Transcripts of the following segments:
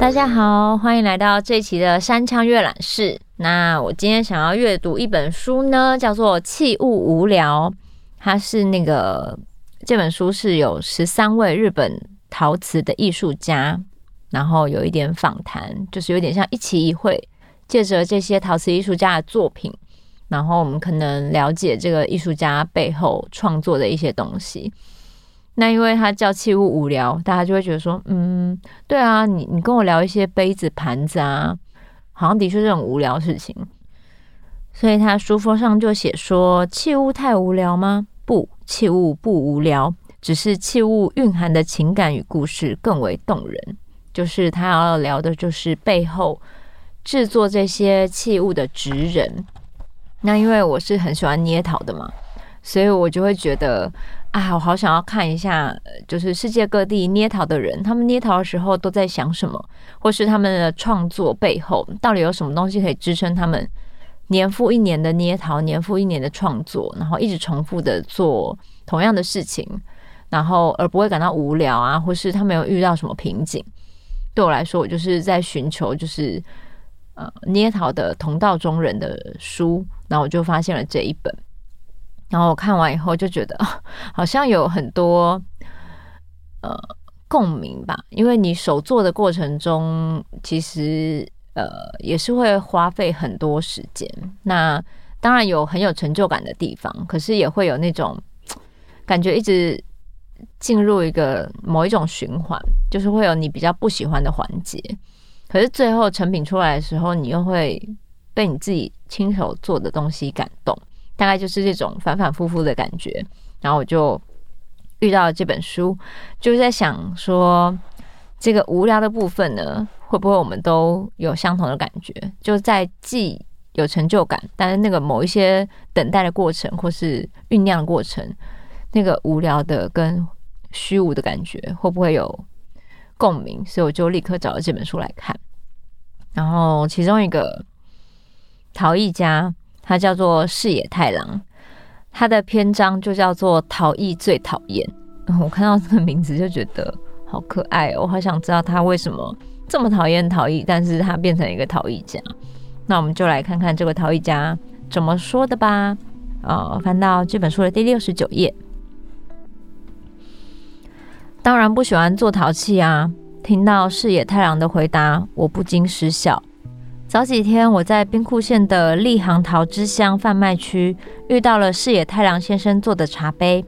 大家好，欢迎来到这一期的山枪阅览室。那我今天想要阅读一本书呢，叫做《器物无聊》。它是那个这本书是有十三位日本陶瓷的艺术家，然后有一点访谈，就是有点像一期一会，借着这些陶瓷艺术家的作品，然后我们可能了解这个艺术家背后创作的一些东西。那因为他叫器物无聊，大家就会觉得说，嗯，对啊，你你跟我聊一些杯子、盘子啊，好像的确是很无聊的事情。所以他书封上就写说，器物太无聊吗？不，器物不无聊，只是器物蕴含的情感与故事更为动人。就是他要聊的，就是背后制作这些器物的职人。那因为我是很喜欢捏陶的嘛，所以我就会觉得。啊，我好想要看一下，就是世界各地捏陶的人，他们捏陶的时候都在想什么，或是他们的创作背后到底有什么东西可以支撑他们年复一年的捏陶，年复一年的创作，然后一直重复的做同样的事情，然后而不会感到无聊啊，或是他们有遇到什么瓶颈。对我来说，我就是在寻求就是呃捏陶的同道中人的书，然后我就发现了这一本。然后我看完以后就觉得，好像有很多呃共鸣吧，因为你手做的过程中，其实呃也是会花费很多时间。那当然有很有成就感的地方，可是也会有那种感觉一直进入一个某一种循环，就是会有你比较不喜欢的环节。可是最后成品出来的时候，你又会被你自己亲手做的东西感动。大概就是这种反反复复的感觉，然后我就遇到了这本书，就是在想说，这个无聊的部分呢，会不会我们都有相同的感觉？就在既有成就感，但是那个某一些等待的过程或是酝酿过程，那个无聊的跟虚无的感觉，会不会有共鸣？所以我就立刻找了这本书来看，然后其中一个陶艺家。他叫做视野太郎，他的篇章就叫做“陶艺最讨厌”。我看到这个名字就觉得好可爱，我好想知道他为什么这么讨厌陶艺，但是他变成一个陶艺家。那我们就来看看这个陶艺家怎么说的吧。呃，翻到这本书的第六十九页。当然不喜欢做陶器啊！听到柿野太郎的回答，我不禁失笑。早几天，我在兵库县的立行陶之乡贩卖区遇到了柿野太郎先生做的茶杯。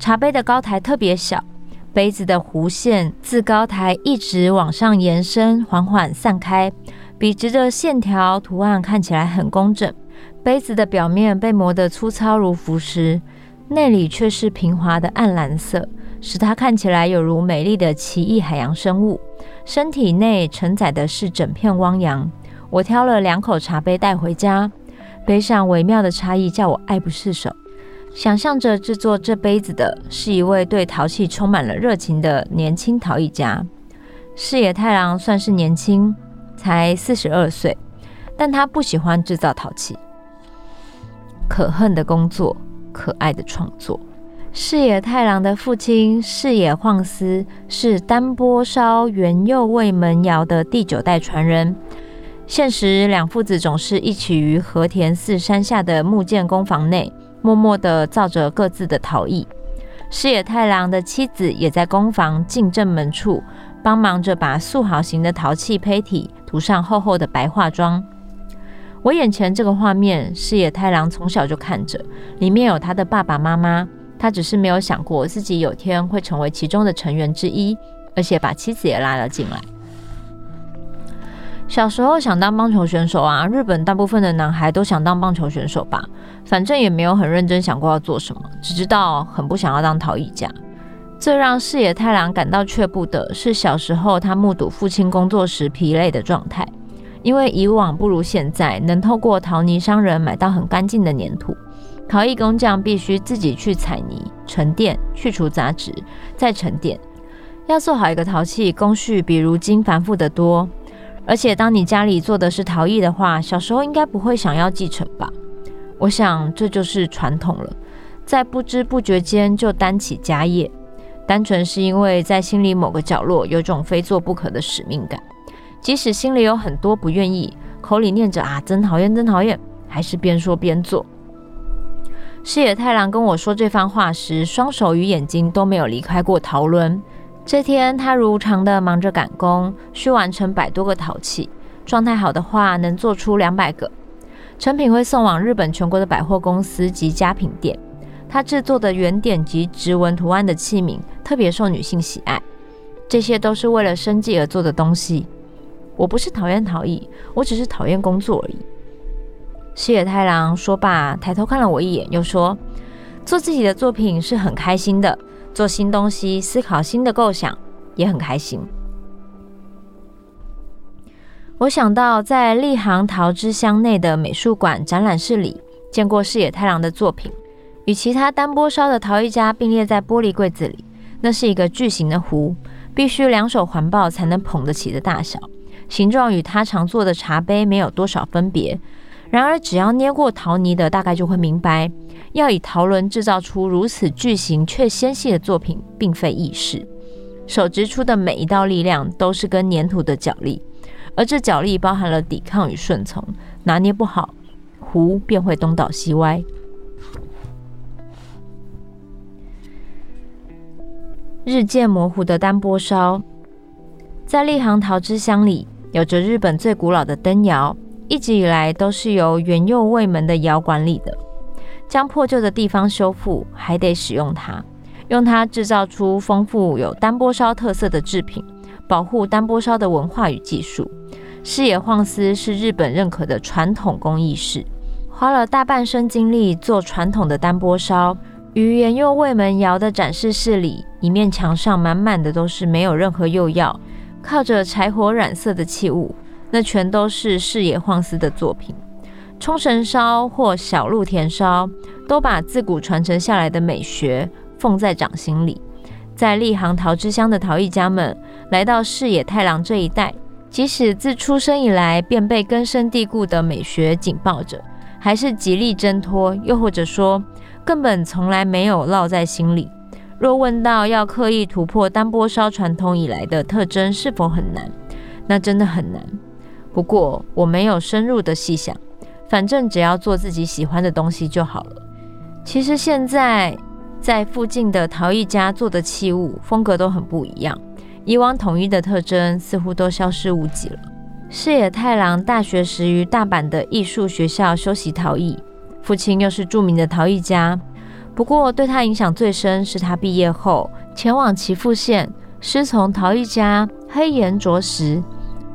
茶杯的高台特别小，杯子的弧线自高台一直往上延伸，缓缓散开，笔直的线条图案看起来很工整。杯子的表面被磨得粗糙如浮石，内里却是平滑的暗蓝色，使它看起来有如美丽的奇异海洋生物。身体内承载的是整片汪洋。我挑了两口茶杯带回家，杯上微妙的差异叫我爱不释手。想象着制作这杯子的是一位对陶器充满了热情的年轻陶艺家。视野太郎算是年轻，才四十二岁，但他不喜欢制造陶器。可恨的工作，可爱的创作。柿野太郎的父亲柿野晃司是丹波烧原右卫门窑的第九代传人。现时，两父子总是一起于和田寺山下的木建工房内，默默地造着各自的陶艺。柿野太郎的妻子也在工房进正门处，帮忙着把塑好型的陶器胚体涂上厚厚的白化妆。我眼前这个画面，柿野太郎从小就看着，里面有他的爸爸妈妈，他只是没有想过自己有天会成为其中的成员之一，而且把妻子也拉了进来。小时候想当棒球选手啊，日本大部分的男孩都想当棒球选手吧。反正也没有很认真想过要做什么，只知道很不想要当陶艺家。最让柿野太郎感到却步的是，小时候他目睹父亲工作时疲累的状态，因为以往不如现在能透过陶泥商人买到很干净的粘土，陶艺工匠必须自己去采泥、沉淀、去除杂质、再沉淀。要做好一个陶器，工序比如今繁复得多。而且当你家里做的是陶艺的话，小时候应该不会想要继承吧？我想这就是传统了，在不知不觉间就担起家业，单纯是因为在心里某个角落有种非做不可的使命感，即使心里有很多不愿意，口里念着啊真讨厌真讨厌，还是边说边做。矢野太郎跟我说这番话时，双手与眼睛都没有离开过陶轮。这天，他如常的忙着赶工，需完成百多个陶器，状态好的话能做出两百个。成品会送往日本全国的百货公司及家品店。他制作的圆点及直纹图案的器皿特别受女性喜爱。这些都是为了生计而做的东西。我不是讨厌陶艺，我只是讨厌工作而已。矢野太郎说罢，抬头看了我一眼，又说：“做自己的作品是很开心的，做新东西、思考新的构想也很开心。”我想到在立行陶之乡内的美术馆展览室里见过矢野太郎的作品，与其他单波烧的陶艺家并列在玻璃柜子里，那是一个巨型的壶，必须两手环抱才能捧得起的大小，形状与他常做的茶杯没有多少分别。然而，只要捏过陶泥的，大概就会明白，要以陶轮制造出如此巨型却纤细的作品，并非易事。手掷出的每一道力量，都是跟粘土的角力，而这角力包含了抵抗与顺从。拿捏不好，壶便会东倒西歪。日渐模糊的单波烧，在立行陶之乡里，有着日本最古老的灯窑。一直以来都是由原右卫门的窑管理的，将破旧的地方修复，还得使用它，用它制造出丰富有单波烧特色的制品，保护单波烧的文化与技术。矢野晃司是日本认可的传统工艺士，花了大半生精力做传统的单波烧。于原右卫门窑的展示室里，一面墙上满满的都是没有任何釉药，靠着柴火染色的器物。那全都是视野晃司的作品，冲绳烧或小鹿田烧，都把自古传承下来的美学奉在掌心里。在立行陶之乡的陶艺家们来到视野太郎这一代，即使自出生以来便被根深蒂固的美学紧抱着，还是极力挣脱，又或者说根本从来没有烙在心里。若问到要刻意突破单波烧传统以来的特征是否很难，那真的很难。不过我没有深入的细想，反正只要做自己喜欢的东西就好了。其实现在在附近的陶艺家做的器物风格都很不一样，以往统一的特征似乎都消失无几了。视野太郎大学时于大阪的艺术学校修习陶艺，父亲又是著名的陶艺家。不过对他影响最深是他毕业后前往岐阜县师从陶艺家黑岩卓实。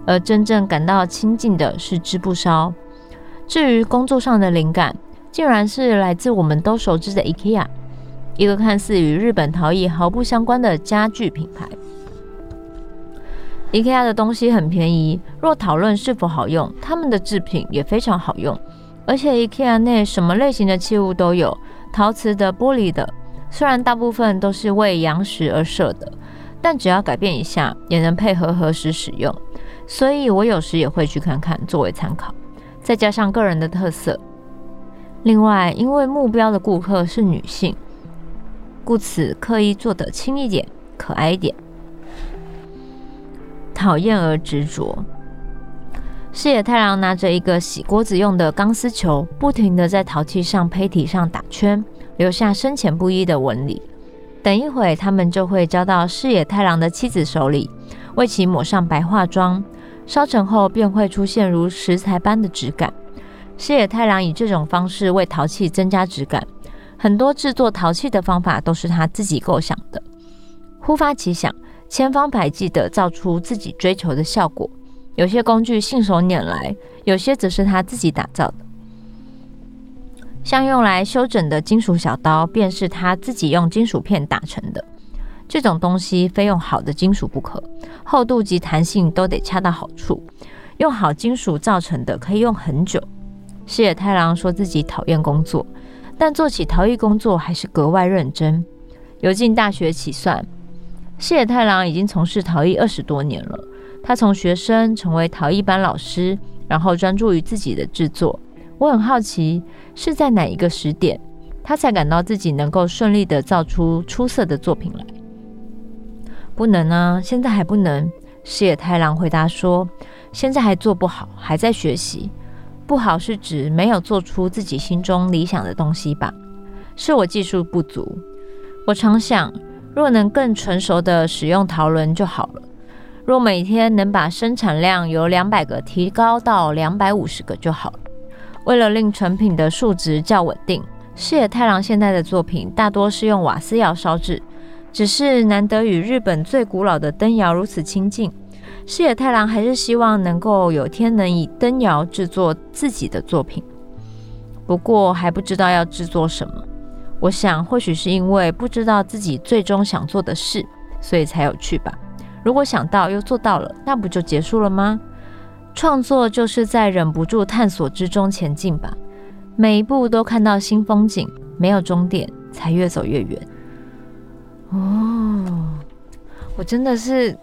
而真正感到亲近的是织布烧。至于工作上的灵感，竟然是来自我们都熟知的 IKEA，一个看似与日本陶艺毫不相关的家具品牌。IKEA 的东西很便宜，若讨论是否好用，他们的制品也非常好用。而且 IKEA 内什么类型的器物都有，陶瓷的、玻璃的，虽然大部分都是为洋食而设的，但只要改变一下，也能配合和时使用。所以我有时也会去看看，作为参考，再加上个人的特色。另外，因为目标的顾客是女性，故此刻意做得轻一点、可爱一点。讨厌而执着。矢野太郎拿着一个洗锅子用的钢丝球，不停地在陶器上胚体上打圈，留下深浅不一的纹理。等一会，他们就会交到矢野太郎的妻子手里，为其抹上白化妆。烧成后便会出现如石材般的质感。矢野太郎以这种方式为陶器增加质感，很多制作陶器的方法都是他自己构想的，忽发奇想，千方百计地造出自己追求的效果。有些工具信手拈来，有些则是他自己打造的。像用来修整的金属小刀，便是他自己用金属片打成的。这种东西非用好的金属不可，厚度及弹性都得恰到好处。用好金属造成的可以用很久。矢野太郎说自己讨厌工作，但做起陶艺工作还是格外认真。由进大学起算，矢野太郎已经从事陶艺二十多年了。他从学生成为陶艺班老师，然后专注于自己的制作。我很好奇，是在哪一个时点，他才感到自己能够顺利地造出出色的作品来？不能啊，现在还不能。矢野太郎回答说：“现在还做不好，还在学习。不好是指没有做出自己心中理想的东西吧？是我技术不足。我常想，若能更纯熟地使用陶轮就好了。若每天能把生产量由两百个提高到两百五十个就好了。为了令成品的数值较稳定，矢野太郎现在的作品大多是用瓦斯窑烧制。”只是难得与日本最古老的灯窑如此亲近，视野太郎还是希望能够有天能以灯窑制作自己的作品。不过还不知道要制作什么。我想或许是因为不知道自己最终想做的事，所以才有趣吧。如果想到又做到了，那不就结束了吗？创作就是在忍不住探索之中前进吧。每一步都看到新风景，没有终点，才越走越远。哦，我真的是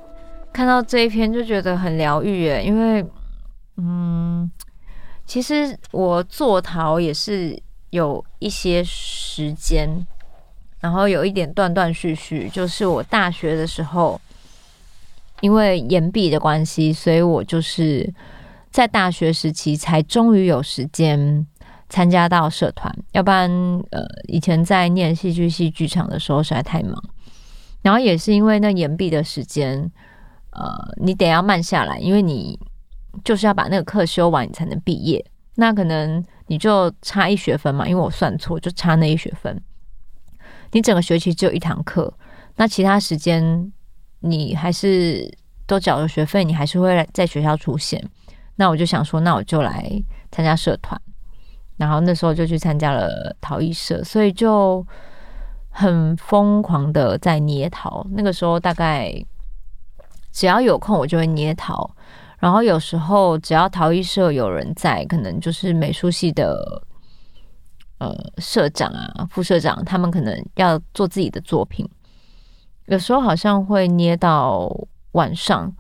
看到这一篇就觉得很疗愈耶，因为，嗯，其实我做陶也是有一些时间，然后有一点断断续续，就是我大学的时候，因为延毕的关系，所以我就是在大学时期才终于有时间。参加到社团，要不然呃，以前在念戏剧系剧场的时候实在太忙，然后也是因为那延毕的时间，呃，你得要慢下来，因为你就是要把那个课修完，你才能毕业。那可能你就差一学分嘛，因为我算错，就差那一学分。你整个学期只有一堂课，那其他时间你还是都缴了学费，你还是会在学校出现。那我就想说，那我就来参加社团。然后那时候就去参加了陶艺社，所以就很疯狂的在捏陶。那个时候大概只要有空，我就会捏陶。然后有时候只要陶艺社有人在，可能就是美术系的呃社长啊、副社长，他们可能要做自己的作品。有时候好像会捏到晚上，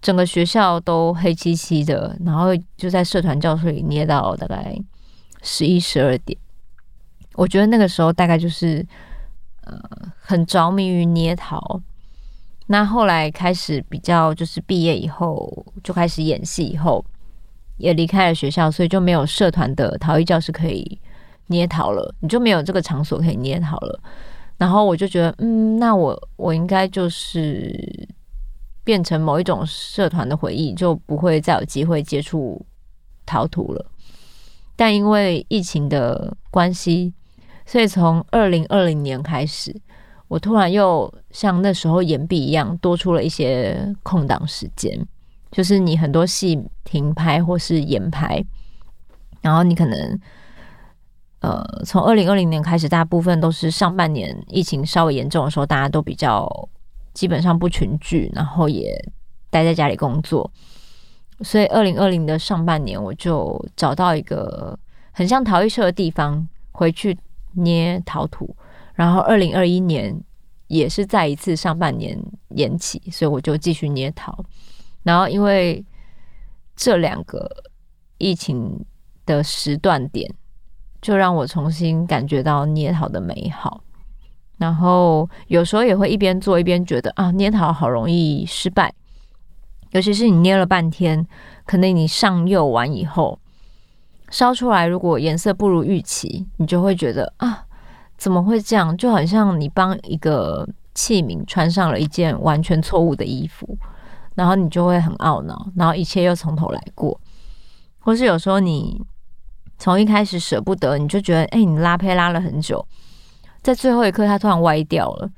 整个学校都黑漆漆的，然后就在社团教室里捏到大概。十一十二点，我觉得那个时候大概就是呃很着迷于捏陶。那后来开始比较就是毕业以后就开始演戏，以后也离开了学校，所以就没有社团的陶艺教室可以捏陶了，你就没有这个场所可以捏陶了。然后我就觉得，嗯，那我我应该就是变成某一种社团的回忆，就不会再有机会接触陶土了。但因为疫情的关系，所以从二零二零年开始，我突然又像那时候延毕一样，多出了一些空档时间。就是你很多戏停拍或是延拍，然后你可能，呃，从二零二零年开始，大部分都是上半年疫情稍微严重的时候，大家都比较基本上不群聚，然后也待在家里工作。所以，二零二零的上半年，我就找到一个很像陶艺社的地方，回去捏陶土。然后，二零二一年也是再一次上半年延期，所以我就继续捏陶。然后，因为这两个疫情的时段点，就让我重新感觉到捏陶的美好。然后，有时候也会一边做一边觉得啊，捏陶好容易失败。尤其是你捏了半天，可能你上釉完以后烧出来，如果颜色不如预期，你就会觉得啊，怎么会这样？就好像你帮一个器皿穿上了一件完全错误的衣服，然后你就会很懊恼，然后一切又从头来过。或是有时候你从一开始舍不得，你就觉得哎，你拉坯拉了很久，在最后一刻它突然歪掉了。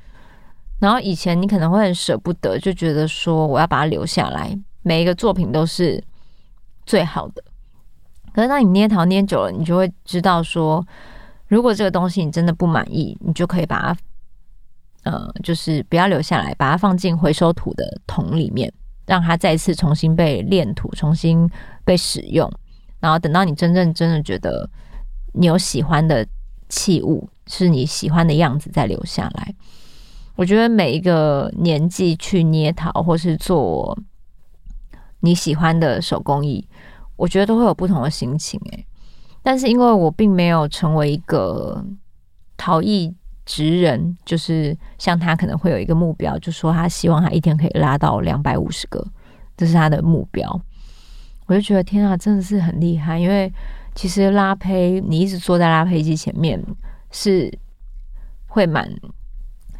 然后以前你可能会很舍不得，就觉得说我要把它留下来，每一个作品都是最好的。可是当你捏陶捏久了，你就会知道说，如果这个东西你真的不满意，你就可以把它，呃，就是不要留下来，把它放进回收土的桶里面，让它再次重新被炼土，重新被使用。然后等到你真正真的觉得你有喜欢的器物，是你喜欢的样子，再留下来。我觉得每一个年纪去捏陶或是做你喜欢的手工艺，我觉得都会有不同的心情诶。但是因为我并没有成为一个陶艺职人，就是像他可能会有一个目标，就说他希望他一天可以拉到两百五十个，这是他的目标。我就觉得天啊，真的是很厉害，因为其实拉坯，你一直坐在拉坯机前面是会蛮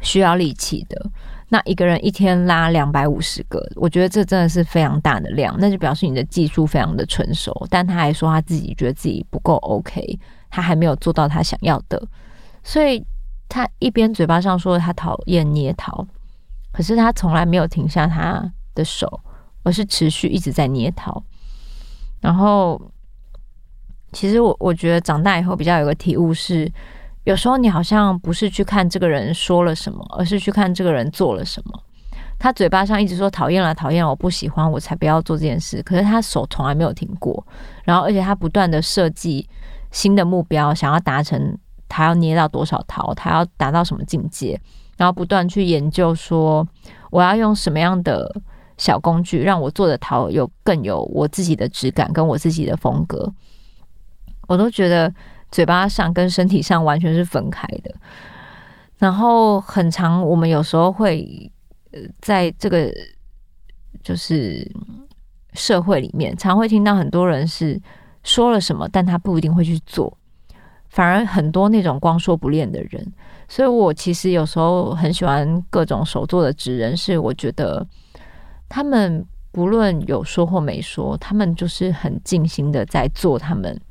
需要力气的。那一个人一天拉两百五十个，我觉得这真的是非常大的量，那就表示你的技术非常的成熟。但他还说他自己觉得自己不够 OK，他还没有做到他想要的，所以他一边嘴巴上说他讨厌捏陶，可是他从来没有停下他的手，而是持续一直在捏陶。然后，其实我我觉得长大以后比较有个体悟是。有时候你好像不是去看这个人说了什么，而是去看这个人做了什么。他嘴巴上一直说讨厌了，讨厌了，我不喜欢，我才不要做这件事。可是他手从来没有停过，然后而且他不断的设计新的目标，想要达成他要捏到多少桃，他要达到什么境界，然后不断去研究说我要用什么样的小工具，让我做的桃有更有我自己的质感跟我自己的风格。我都觉得。嘴巴上跟身体上完全是分开的，然后很长，我们有时候会，在这个就是社会里面，常会听到很多人是说了什么，但他不一定会去做，反而很多那种光说不练的人。所以我其实有时候很喜欢各种手作的职人，是我觉得他们不论有说或没说，他们就是很尽心的在做他们。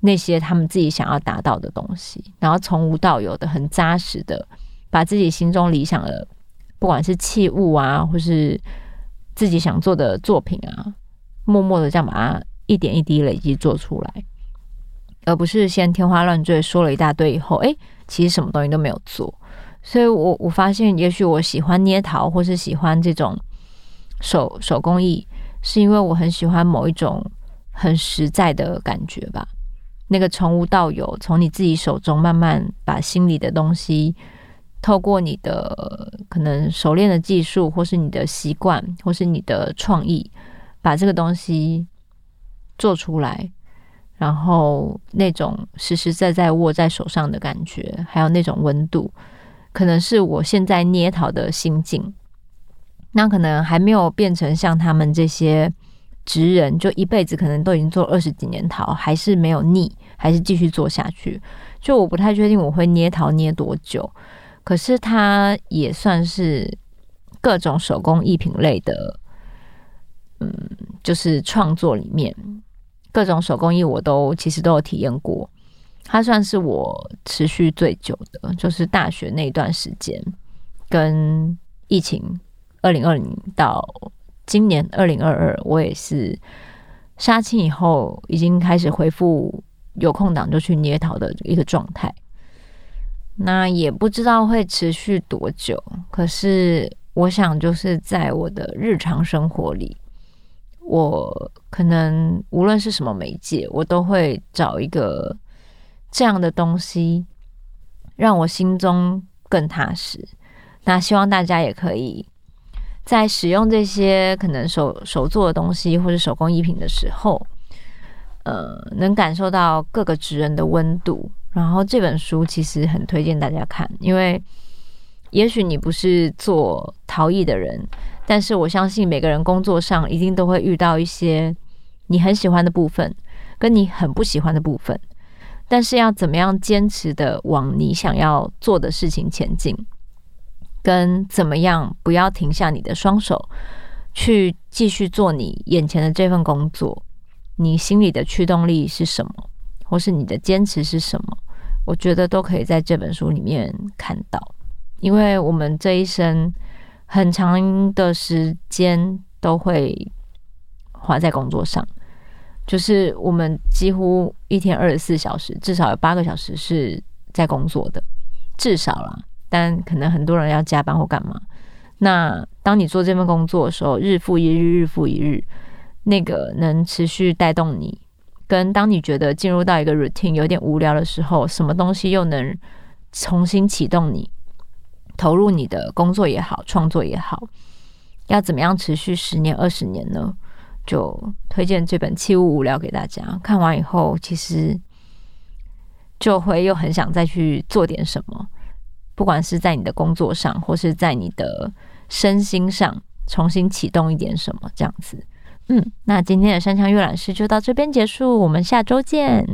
那些他们自己想要达到的东西，然后从无到有的很扎实的，把自己心中理想的，不管是器物啊，或是自己想做的作品啊，默默的这样把它一点一滴累积做出来，而不是先天花乱坠说了一大堆以后，诶，其实什么东西都没有做。所以我我发现，也许我喜欢捏陶，或是喜欢这种手手工艺，是因为我很喜欢某一种很实在的感觉吧。那个从无到有，从你自己手中慢慢把心里的东西，透过你的可能熟练的技术，或是你的习惯，或是你的创意，把这个东西做出来，然后那种实实在在握在手上的感觉，还有那种温度，可能是我现在捏陶的心境。那可能还没有变成像他们这些。职人就一辈子可能都已经做二十几年陶，还是没有腻，还是继续做下去。就我不太确定我会捏陶捏多久，可是它也算是各种手工艺品类的，嗯，就是创作里面各种手工艺我都其实都有体验过。它算是我持续最久的，就是大学那段时间跟疫情二零二零到。今年二零二二，我也是杀青以后，已经开始恢复有空档就去捏陶的一个状态。那也不知道会持续多久，可是我想，就是在我的日常生活里，我可能无论是什么媒介，我都会找一个这样的东西，让我心中更踏实。那希望大家也可以。在使用这些可能手手做的东西或者手工艺品的时候，呃，能感受到各个职人的温度。然后这本书其实很推荐大家看，因为也许你不是做陶艺的人，但是我相信每个人工作上一定都会遇到一些你很喜欢的部分，跟你很不喜欢的部分。但是要怎么样坚持的往你想要做的事情前进？跟怎么样，不要停下你的双手，去继续做你眼前的这份工作。你心里的驱动力是什么，或是你的坚持是什么？我觉得都可以在这本书里面看到。因为我们这一生很长的时间都会花在工作上，就是我们几乎一天二十四小时，至少有八个小时是在工作的，至少啦。但可能很多人要加班或干嘛。那当你做这份工作的时候，日复一日，日复一日，那个能持续带动你，跟当你觉得进入到一个 routine 有点无聊的时候，什么东西又能重新启动你，投入你的工作也好，创作也好，要怎么样持续十年、二十年呢？就推荐这本《器物无聊》给大家。看完以后，其实就会又很想再去做点什么，不管是在你的工作上，或是在你的身心上，重新启动一点什么，这样子。嗯，那今天的山枪阅览室就到这边结束，我们下周见。